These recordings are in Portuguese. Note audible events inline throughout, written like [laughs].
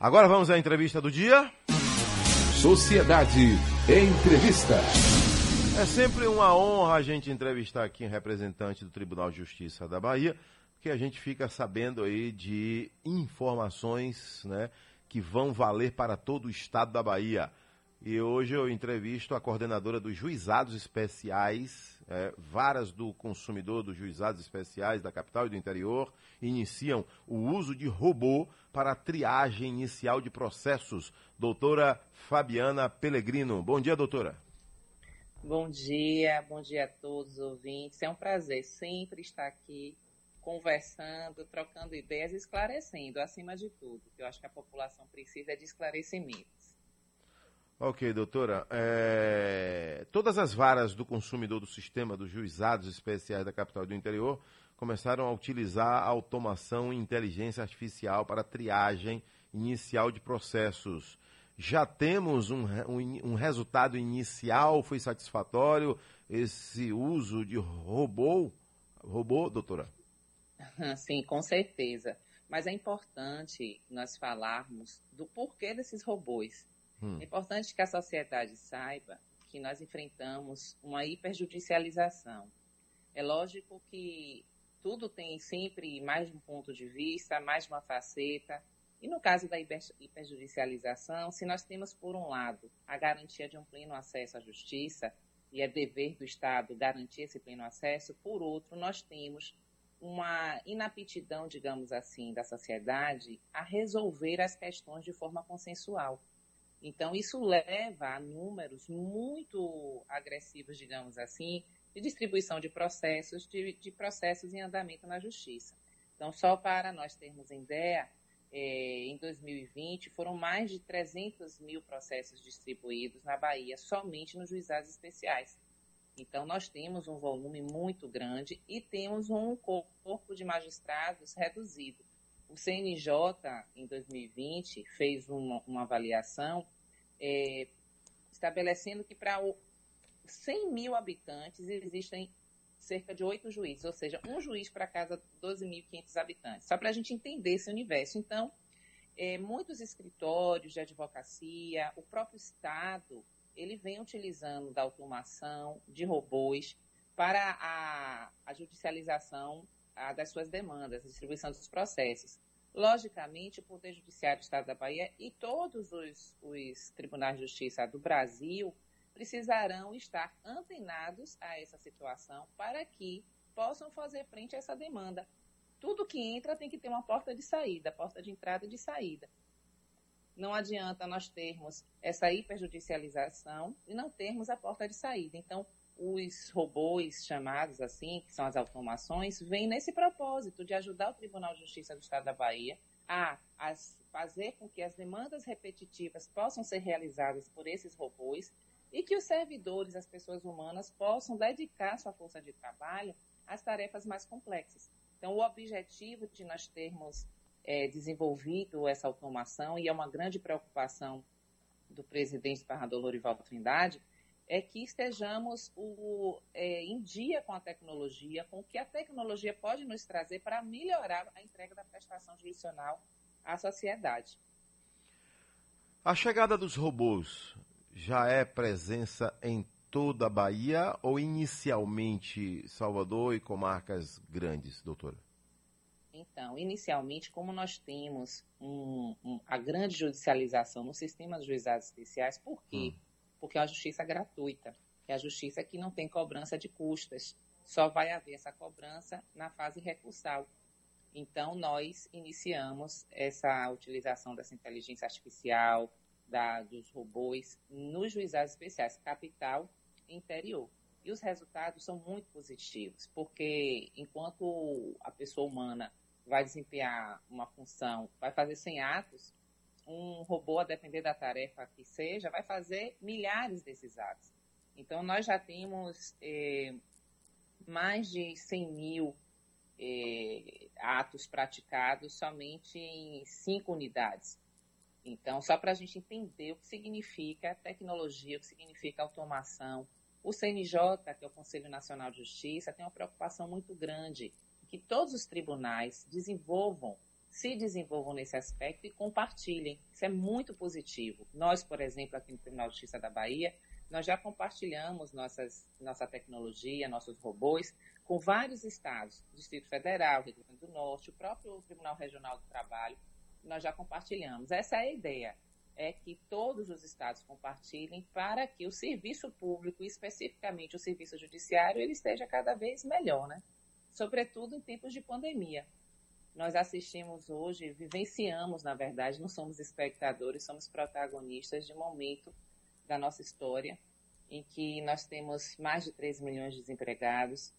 Agora vamos à entrevista do dia. Sociedade Entrevista. É sempre uma honra a gente entrevistar aqui um representante do Tribunal de Justiça da Bahia, porque a gente fica sabendo aí de informações né, que vão valer para todo o estado da Bahia. E hoje eu entrevisto a coordenadora dos juizados especiais, é, varas do consumidor dos juizados especiais da capital e do interior, iniciam o uso de robô para a triagem inicial de processos. Doutora Fabiana Pellegrino. Bom dia, doutora. Bom dia, bom dia a todos os ouvintes. É um prazer sempre estar aqui conversando, trocando ideias, esclarecendo, acima de tudo. Eu acho que a população precisa de esclarecimentos. Ok, doutora. É... Todas as varas do consumidor do sistema dos juizados especiais da capital e do interior começaram a utilizar a automação e inteligência artificial para triagem inicial de processos. Já temos um, um, um resultado inicial? Foi satisfatório esse uso de robô? Robô, doutora? [laughs] Sim, com certeza. Mas é importante nós falarmos do porquê desses robôs. Hum. É importante que a sociedade saiba que nós enfrentamos uma hiperjudicialização. É lógico que tudo tem sempre mais de um ponto de vista, mais de uma faceta. E no caso da hiperjudicialização, se nós temos, por um lado, a garantia de um pleno acesso à justiça, e é dever do Estado garantir esse pleno acesso, por outro, nós temos uma inaptidão, digamos assim, da sociedade a resolver as questões de forma consensual. Então, isso leva a números muito agressivos, digamos assim, de distribuição de processos, de, de processos em andamento na justiça. Então, só para nós termos ideia, é, em 2020 foram mais de 300 mil processos distribuídos na Bahia, somente nos juizados especiais. Então, nós temos um volume muito grande e temos um corpo de magistrados reduzido. O CNJ, em 2020, fez uma, uma avaliação é, estabelecendo que para 100 mil habitantes existem cerca de oito juízes, ou seja, um juiz para cada 12.500 habitantes, só para a gente entender esse universo. Então, é, muitos escritórios de advocacia, o próprio Estado, ele vem utilizando da automação de robôs para a, a judicialização a, das suas demandas, a distribuição dos processos. Logicamente, o Poder Judiciário do Estado da Bahia e todos os, os tribunais de justiça do Brasil precisarão estar antenados a essa situação para que possam fazer frente a essa demanda. Tudo que entra tem que ter uma porta de saída, porta de entrada e de saída. Não adianta nós termos essa hiperjudicialização e não termos a porta de saída. Então, os robôs chamados assim, que são as automações, vêm nesse propósito de ajudar o Tribunal de Justiça do Estado da Bahia a, fazer com que as demandas repetitivas possam ser realizadas por esses robôs e que os servidores, as pessoas humanas, possam dedicar sua força de trabalho às tarefas mais complexas. Então, o objetivo de nós termos é, desenvolvido essa automação, e é uma grande preocupação do presidente Parrador Lorival Trindade, é que estejamos o, é, em dia com a tecnologia, com o que a tecnologia pode nos trazer para melhorar a entrega da prestação jurisdicional à sociedade. A chegada dos robôs já é presença em toda a Bahia ou inicialmente Salvador e comarcas grandes, doutora? Então, inicialmente, como nós temos um, um, a grande judicialização no sistema dos juizados especiais, por quê? Hum porque é uma justiça gratuita, é a justiça que não tem cobrança de custas. Só vai haver essa cobrança na fase recursal. Então, nós iniciamos essa utilização dessa inteligência artificial, da, dos robôs, nos juizados especiais, capital e interior. E os resultados são muito positivos, porque enquanto a pessoa humana vai desempenhar uma função, vai fazer 100 atos, um robô, a depender da tarefa que seja, vai fazer milhares desses atos. Então, nós já temos é, mais de 100 mil é, atos praticados somente em cinco unidades. Então, só para a gente entender o que significa tecnologia, o que significa automação. O CNJ, que é o Conselho Nacional de Justiça, tem uma preocupação muito grande que todos os tribunais desenvolvam se desenvolvam nesse aspecto e compartilhem. Isso é muito positivo. Nós, por exemplo, aqui no Tribunal de Justiça da Bahia, nós já compartilhamos nossas, nossa tecnologia, nossos robôs, com vários estados, Distrito Federal, Rio Grande do Norte, o próprio Tribunal Regional do Trabalho, nós já compartilhamos. Essa é a ideia, é que todos os estados compartilhem para que o serviço público, especificamente o serviço judiciário, ele esteja cada vez melhor, né? Sobretudo em tempos de pandemia. Nós assistimos hoje, vivenciamos, na verdade, não somos espectadores, somos protagonistas de momento da nossa história em que nós temos mais de 3 milhões de desempregados,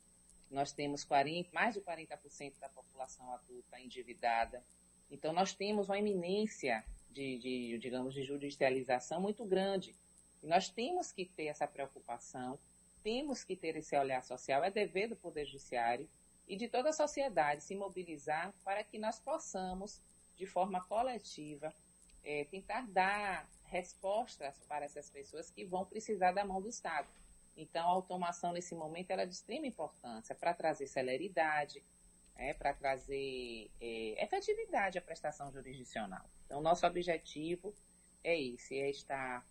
nós temos 40, mais de 40% da população adulta endividada. Então, nós temos uma iminência de, de, digamos, de judicialização muito grande. E nós temos que ter essa preocupação, temos que ter esse olhar social, é dever do Poder Judiciário e de toda a sociedade se mobilizar para que nós possamos, de forma coletiva, é, tentar dar respostas para essas pessoas que vão precisar da mão do Estado. Então, a automação nesse momento é de extrema importância para trazer celeridade, é, para trazer é, efetividade à prestação jurisdicional. Então, nosso objetivo é esse, é estar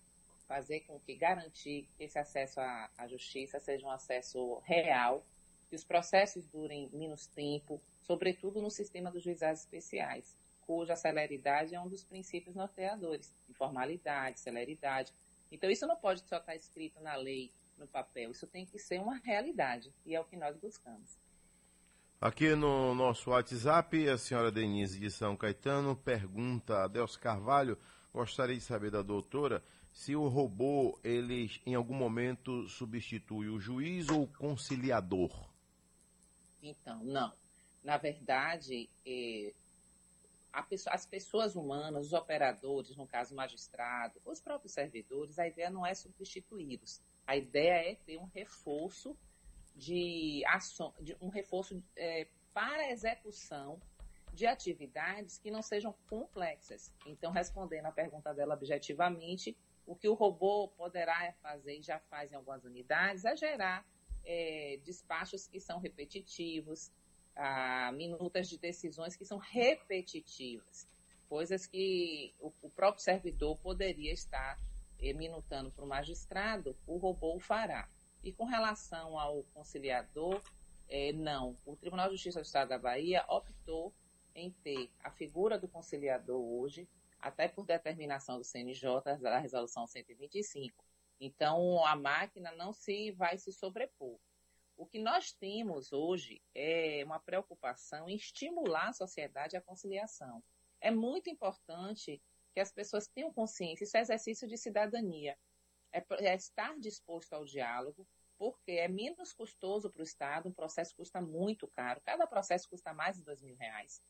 fazer com que garantir que esse acesso à, à justiça seja um acesso real, que os processos durem menos tempo, sobretudo no sistema dos juizados especiais, cuja celeridade é um dos princípios norteadores, informalidade, celeridade. Então, isso não pode só estar escrito na lei no papel. Isso tem que ser uma realidade e é o que nós buscamos. Aqui no nosso WhatsApp, a senhora Denise de São Caetano pergunta a Deus Carvalho, gostaria de saber da doutora se o robô, ele em algum momento substitui o juiz ou o conciliador? Então, não. Na verdade, é, pessoa, as pessoas humanas, os operadores, no caso o magistrado, os próprios servidores, a ideia não é substituí-los. A ideia é ter um reforço de de um reforço é, para a execução de atividades que não sejam complexas. Então, respondendo à pergunta dela objetivamente, o que o robô poderá fazer e já faz em algumas unidades é gerar é, despachos que são repetitivos, a, minutas de decisões que são repetitivas, coisas que o, o próprio servidor poderia estar minutando para o magistrado, o robô o fará. E com relação ao conciliador, é, não. O Tribunal de Justiça do Estado da Bahia optou em ter a figura do conciliador hoje, até por determinação do CNJ, da resolução 125. Então, a máquina não se vai se sobrepor. O que nós temos hoje é uma preocupação em estimular a sociedade à conciliação. É muito importante que as pessoas tenham consciência, isso é exercício de cidadania. É, é estar disposto ao diálogo, porque é menos custoso para o Estado, um processo custa muito caro, cada processo custa mais de dois mil reais.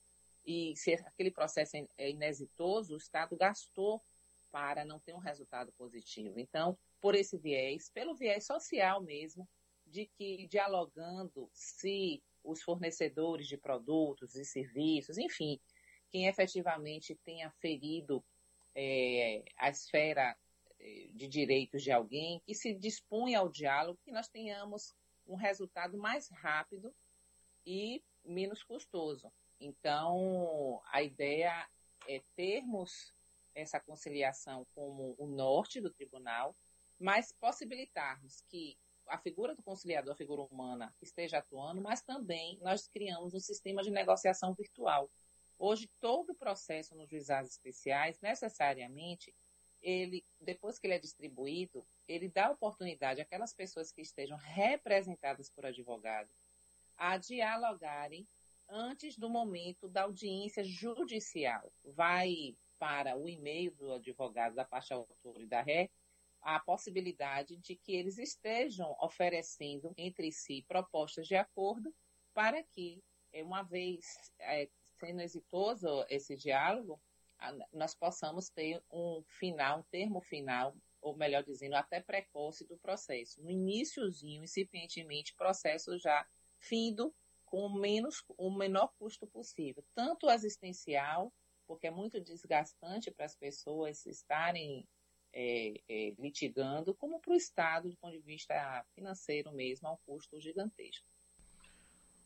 E se aquele processo é, é inexitoso, o Estado gastou para não ter um resultado positivo. Então, por esse viés, pelo viés social mesmo, de que dialogando se os fornecedores de produtos e serviços, enfim, quem efetivamente tenha ferido é, a esfera é, de direitos de alguém, que se dispunha ao diálogo, que nós tenhamos um resultado mais rápido e menos custoso. Então, a ideia é termos essa conciliação como o norte do tribunal, mas possibilitarmos que a figura do conciliador, a figura humana, esteja atuando, mas também nós criamos um sistema de negociação virtual, Hoje, todo o processo nos juizados especiais, necessariamente, ele, depois que ele é distribuído, ele dá oportunidade àquelas pessoas que estejam representadas por advogado a dialogarem antes do momento da audiência judicial. Vai para o e-mail do advogado da parte autora e da ré a possibilidade de que eles estejam oferecendo entre si propostas de acordo para que, eh, uma vez é, sendo exitoso esse diálogo, nós possamos ter um final, um termo final, ou melhor dizendo, até precoce do processo. No iníciozinho, incipientemente, processo já findo com o, menos, o menor custo possível, tanto existencial, porque é muito desgastante para as pessoas estarem é, é, litigando, como para o Estado, do ponto de vista financeiro mesmo, é um custo gigantesco.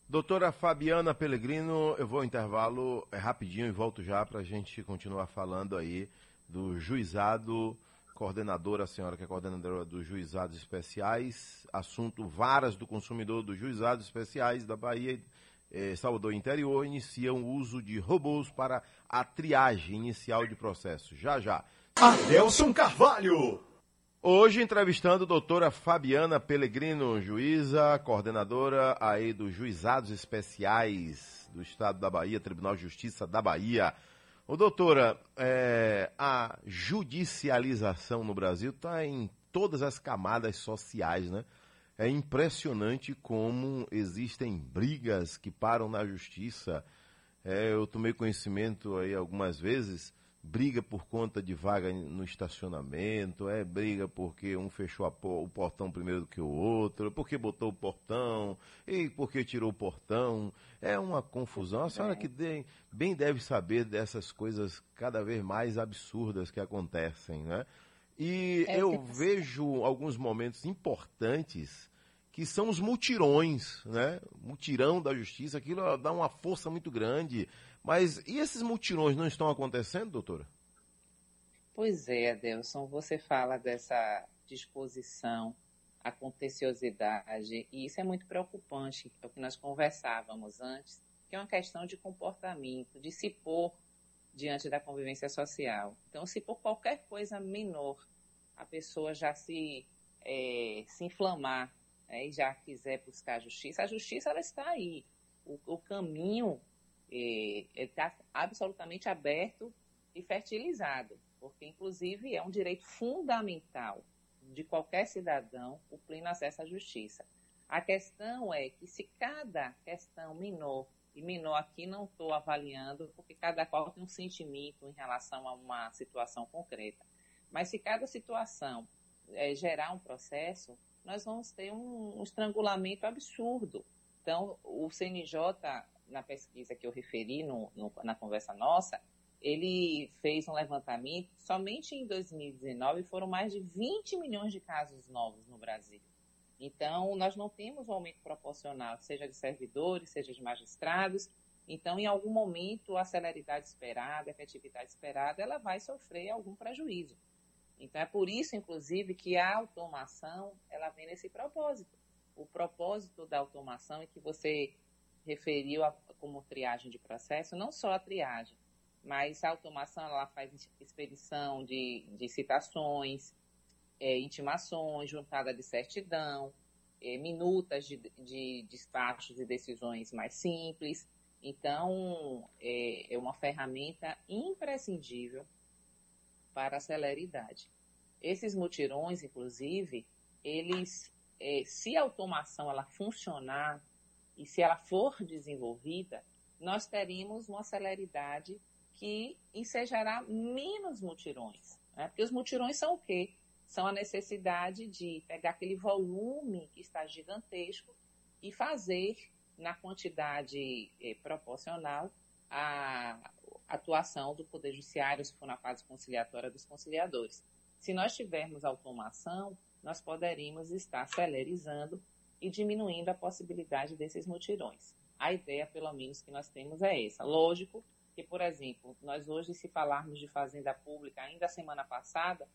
Doutora Fabiana Pellegrino, eu vou ao intervalo é, rapidinho e volto já para a gente continuar falando aí do juizado, coordenadora, a senhora que é coordenadora dos juizados especiais, assunto varas do consumidor dos juizados especiais da Bahia, eh, Salvador Interior, iniciam o uso de robôs para a triagem inicial de processos. Já, já. Adelson Carvalho. Hoje entrevistando a doutora Fabiana Pellegrino, juíza, coordenadora aí dos juizados especiais do Estado da Bahia, Tribunal de Justiça da Bahia. Ô, doutora, é, a judicialização no Brasil está em todas as camadas sociais, né? É impressionante como existem brigas que param na justiça. É, eu tomei conhecimento aí algumas vezes briga por conta de vaga no estacionamento, é briga porque um fechou o portão primeiro do que o outro, porque botou o portão, e porque tirou o portão. É uma confusão. A senhora que bem deve saber dessas coisas cada vez mais absurdas que acontecem, né? E é eu vejo alguns momentos importantes que são os mutirões, né? Mutirão da justiça, aquilo dá uma força muito grande. Mas e esses mutirões não estão acontecendo, doutora? Pois é, Adelson, você fala dessa disposição, a contenciosidade, e isso é muito preocupante, é o que nós conversávamos antes, que é uma questão de comportamento, de se pôr diante da convivência social. Então, se por qualquer coisa menor a pessoa já se, é, se inflamar né, e já quiser buscar a justiça, a justiça ela está aí. O, o caminho está é, absolutamente aberto e fertilizado, porque, inclusive, é um direito fundamental de qualquer cidadão o pleno acesso à justiça. A questão é que, se cada questão menor, e menor aqui não estou avaliando, porque cada qual tem um sentimento em relação a uma situação concreta, mas se cada situação é, gerar um processo, nós vamos ter um, um estrangulamento absurdo. Então, o CNJ na pesquisa que eu referi no, no, na conversa nossa, ele fez um levantamento, somente em 2019 foram mais de 20 milhões de casos novos no Brasil. Então, nós não temos um aumento proporcional, seja de servidores, seja de magistrados. Então, em algum momento, a celeridade esperada, a efetividade esperada, ela vai sofrer algum prejuízo. Então, é por isso, inclusive, que a automação, ela vem nesse propósito. O propósito da automação é que você referiu a, como triagem de processo, não só a triagem, mas a automação ela faz expedição de, de citações, é, intimações, juntada de certidão, é, minutas de, de despachos e decisões mais simples. Então, é, é uma ferramenta imprescindível para a celeridade. Esses mutirões, inclusive, eles, é, se a automação ela funcionar e se ela for desenvolvida, nós teremos uma celeridade que ensejará menos mutirões. Né? Porque os mutirões são o quê? São a necessidade de pegar aquele volume que está gigantesco e fazer na quantidade eh, proporcional a atuação do Poder Judiciário, se for na fase conciliatória dos conciliadores. Se nós tivermos automação, nós poderíamos estar celerizando e diminuindo a possibilidade desses mutirões. A ideia, pelo menos, que nós temos é essa. Lógico que, por exemplo, nós hoje, se falarmos de fazenda pública, ainda semana passada,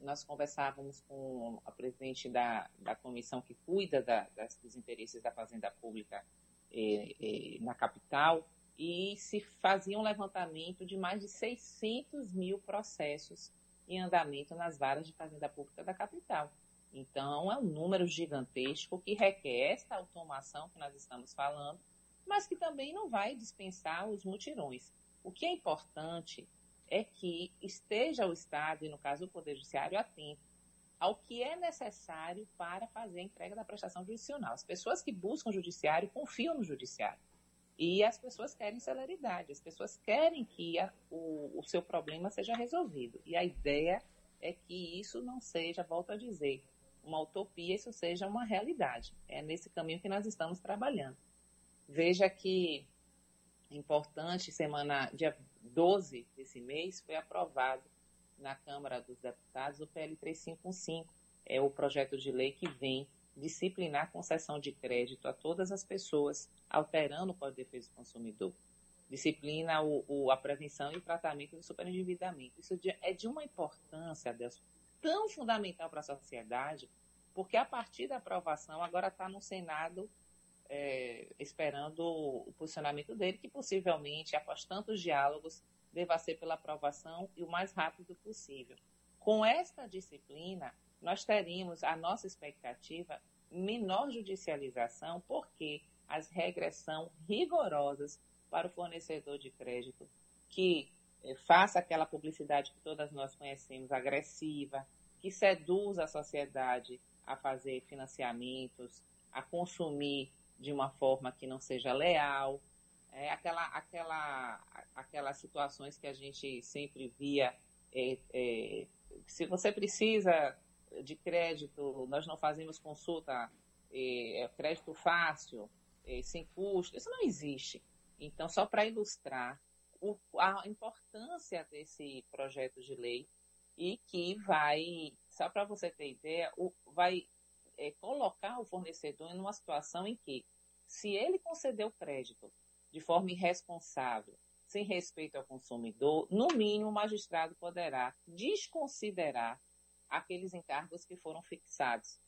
nós conversávamos com a presidente da, da comissão que cuida da, das, dos interesses da fazenda pública eh, eh, na capital e se fazia um levantamento de mais de 600 mil processos em andamento nas varas de fazenda pública da capital. Então, é um número gigantesco que requer esta automação que nós estamos falando, mas que também não vai dispensar os mutirões. O que é importante é que esteja o Estado, e no caso o Poder Judiciário, atento ao que é necessário para fazer a entrega da prestação judicial. As pessoas que buscam o judiciário confiam no judiciário. E as pessoas querem celeridade, as pessoas querem que a, o, o seu problema seja resolvido. E a ideia é que isso não seja, volto a dizer, uma utopia, isso seja uma realidade. É nesse caminho que nós estamos trabalhando. Veja que importante, semana, dia 12 desse mês, foi aprovado na Câmara dos Deputados o PL 3515, é o projeto de lei que vem disciplinar a concessão de crédito a todas as pessoas, alterando o Código de Defesa do Consumidor. Disciplina o, o, a prevenção e o tratamento do superendividamento. Isso é de uma importância, Deus, tão fundamental para a sociedade, porque a partir da aprovação, agora está no Senado é, esperando o posicionamento dele, que possivelmente, após tantos diálogos, deva ser pela aprovação e o mais rápido possível. Com esta disciplina, nós teríamos a nossa expectativa menor judicialização, porque as regras são rigorosas para o fornecedor de crédito que eh, faça aquela publicidade que todas nós conhecemos, agressiva, que seduz a sociedade a fazer financiamentos, a consumir de uma forma que não seja leal, é, aquela, aquela, aquelas situações que a gente sempre via, é, é, se você precisa de crédito, nós não fazemos consulta, é, é crédito fácil, é, sem custo, isso não existe. Então, só para ilustrar o, a importância desse projeto de lei e que vai, só para você ter ideia, o, vai é, colocar o fornecedor em uma situação em que, se ele conceder o crédito de forma irresponsável, sem respeito ao consumidor, no mínimo o magistrado poderá desconsiderar aqueles encargos que foram fixados.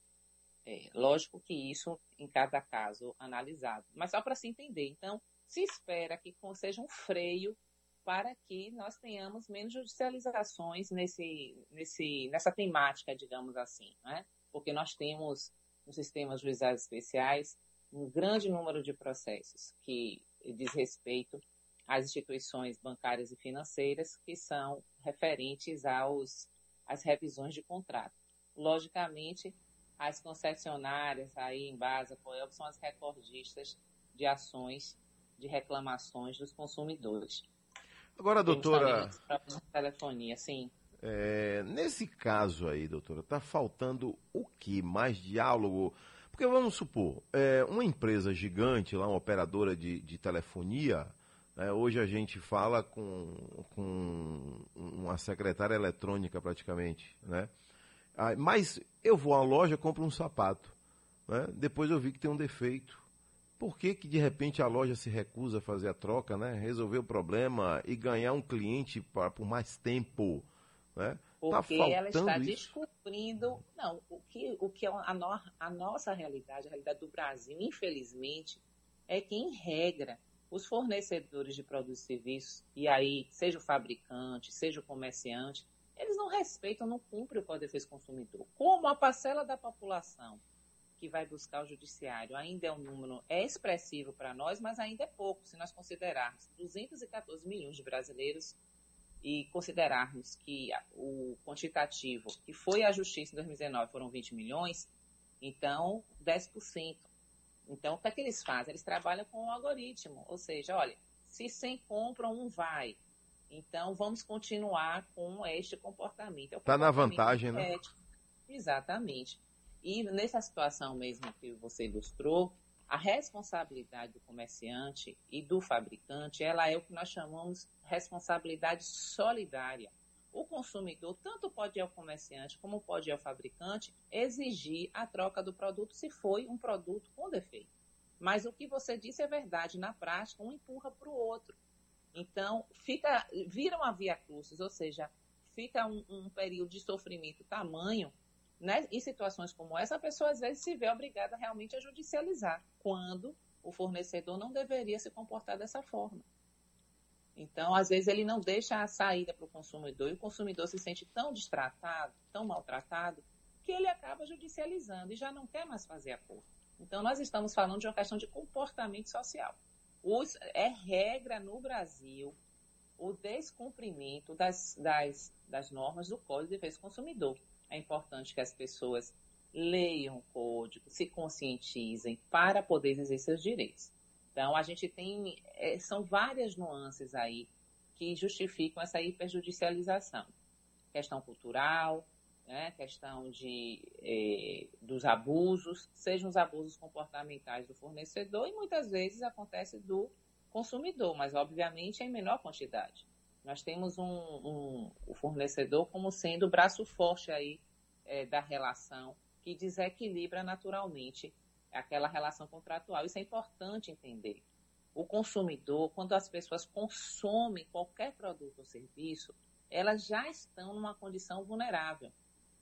É, lógico que isso em cada caso analisado, mas só para se entender. Então, se espera que seja um freio para que nós tenhamos menos judicializações nesse, nesse, nessa temática, digamos assim, né? porque nós temos nos sistemas juizados especiais um grande número de processos que diz respeito às instituições bancárias e financeiras que são referentes aos as revisões de contrato. Logicamente, as concessionárias aí em base a são as recordistas de ações de reclamações dos consumidores. Agora, doutora. Telefonia, sim. É, nesse caso aí, doutora, está faltando o que? Mais diálogo? Porque vamos supor, é, uma empresa gigante, lá, uma operadora de, de telefonia, né, hoje a gente fala com, com uma secretária eletrônica praticamente, né? Ah, mas eu vou à loja, compro um sapato, né? depois eu vi que tem um defeito. Por que, que de repente a loja se recusa a fazer a troca, né? resolver o problema e ganhar um cliente pra, por mais tempo? Né? Tá Porque tá ela está isso? descobrindo. Não, o que, o que é a, no, a nossa realidade, a realidade do Brasil, infelizmente, é que, em regra, os fornecedores de produtos e serviços, e aí, seja o fabricante, seja o comerciante, eles não respeitam, não cumprem o Código de Defesa do Consumidor. Como a parcela da população que vai buscar o judiciário ainda é um número é expressivo para nós, mas ainda é pouco, se nós considerarmos 214 milhões de brasileiros e considerarmos que o quantitativo que foi à justiça em 2019 foram 20 milhões, então 10%. Então, o que é que eles fazem? Eles trabalham com um algoritmo, ou seja, olha, se 100 compram, um vai. Então, vamos continuar com este comportamento. Está é na vantagem, né? Exatamente. E nessa situação mesmo que você ilustrou, a responsabilidade do comerciante e do fabricante, ela é o que nós chamamos responsabilidade solidária. O consumidor tanto pode ir ao comerciante como pode ir ao fabricante exigir a troca do produto se foi um produto com defeito. Mas o que você disse é verdade, na prática, um empurra para o outro. Então, fica, vira uma via crucis, ou seja, fica um, um período de sofrimento tamanho né, em situações como essa, a pessoa às vezes se vê obrigada realmente a judicializar, quando o fornecedor não deveria se comportar dessa forma. Então, às vezes, ele não deixa a saída para o consumidor e o consumidor se sente tão destratado, tão maltratado, que ele acaba judicializando e já não quer mais fazer acordo. Então, nós estamos falando de uma questão de comportamento social. Os, é regra no Brasil o descumprimento das, das, das normas do Código de Defesa do Consumidor é importante que as pessoas leiam o código, se conscientizem para poder exercer seus direitos. Então, a gente tem, é, são várias nuances aí que justificam essa hiperjudicialização. Questão cultural, né, questão de, é, dos abusos, sejam os abusos comportamentais do fornecedor e muitas vezes acontece do consumidor, mas obviamente em menor quantidade. Nós temos um, um, o fornecedor como sendo o braço forte aí é, da relação, que desequilibra naturalmente aquela relação contratual. Isso é importante entender. O consumidor, quando as pessoas consomem qualquer produto ou serviço, elas já estão numa condição vulnerável,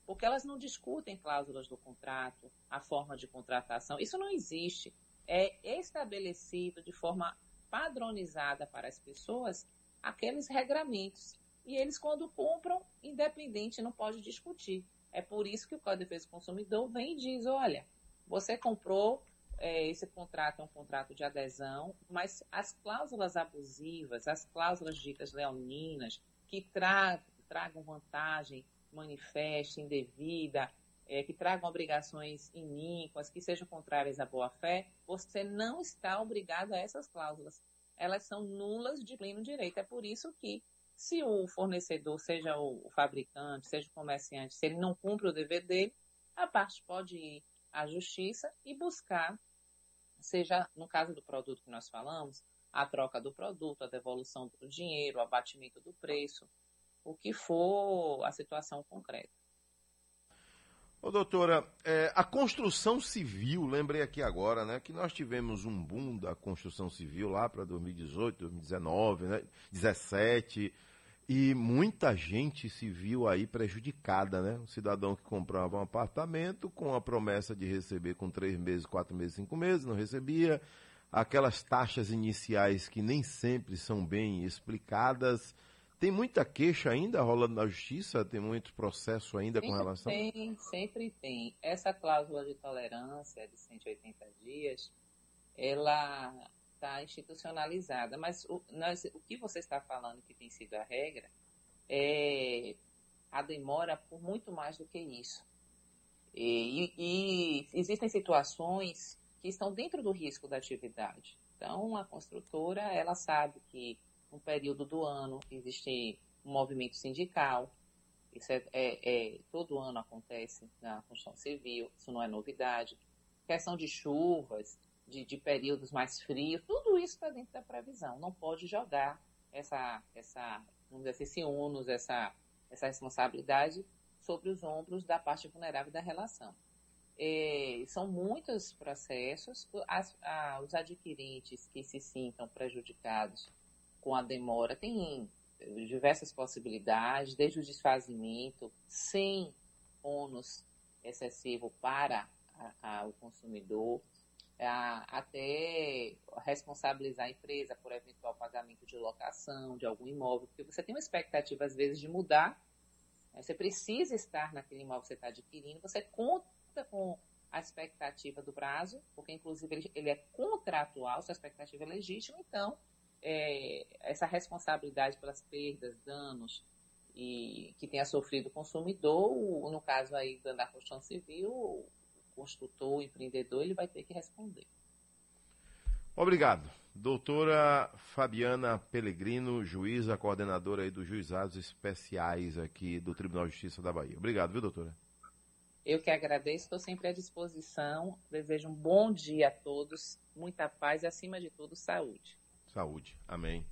porque elas não discutem cláusulas do contrato, a forma de contratação. Isso não existe. É estabelecido de forma padronizada para as pessoas aqueles regramentos. E eles, quando compram, independente, não pode discutir. É por isso que o Código de Defesa do Consumidor vem e diz: olha, você comprou, é, esse contrato é um contrato de adesão, mas as cláusulas abusivas, as cláusulas ditas leoninas, que tra tragam vantagem manifesta, indevida, é, que tragam obrigações iníquas, que sejam contrárias à boa-fé, você não está obrigado a essas cláusulas. Elas são nulas de pleno direito. É por isso que, se o fornecedor, seja o fabricante, seja o comerciante, se ele não cumpre o dever dele, a parte pode ir à justiça e buscar, seja no caso do produto que nós falamos, a troca do produto, a devolução do dinheiro, o abatimento do preço, o que for a situação concreta. Ô, doutora, é, a construção civil, lembrei aqui agora, né, que nós tivemos um boom da construção civil lá para 2018, 2019, né, 17, e muita gente se viu aí prejudicada, né? Um cidadão que comprava um apartamento com a promessa de receber com três meses, quatro meses, cinco meses, não recebia, aquelas taxas iniciais que nem sempre são bem explicadas, tem muita queixa ainda rolando na justiça? Tem muito processo ainda sempre com relação? Tem, sempre tem. Essa cláusula de tolerância de 180 dias, ela está institucionalizada. Mas o, nós, o que você está falando que tem sido a regra é a demora por muito mais do que isso. E, e, existem situações que estão dentro do risco da atividade. Então, a construtora, ela sabe que no período do ano existe um movimento sindical. Isso é, é, é, todo ano acontece na construção civil, isso não é novidade. Questão de chuvas, de, de períodos mais frios, tudo isso está dentro da previsão. Não pode jogar essa, essa vamos dizer assim, esse ônus, essa, essa responsabilidade sobre os ombros da parte vulnerável da relação. É, são muitos processos, as, a, os adquirentes que se sintam prejudicados com a demora tem diversas possibilidades, desde o desfazimento, sem ônus excessivo para a, a, o consumidor, a, até responsabilizar a empresa por eventual pagamento de locação de algum imóvel, porque você tem uma expectativa, às vezes, de mudar, né? você precisa estar naquele imóvel que você está adquirindo, você conta com a expectativa do prazo, porque, inclusive, ele, ele é contratual, sua expectativa é legítima, então é, essa responsabilidade pelas perdas, danos e que tenha sofrido o consumidor, no caso aí da construção civil, o construtor, o empreendedor, ele vai ter que responder. Obrigado. Doutora Fabiana Pellegrino, juíza, coordenadora aí dos juizados especiais aqui do Tribunal de Justiça da Bahia. Obrigado, viu, doutora? Eu que agradeço, estou sempre à disposição. Desejo um bom dia a todos, muita paz e, acima de tudo, saúde. Saúde. Amém.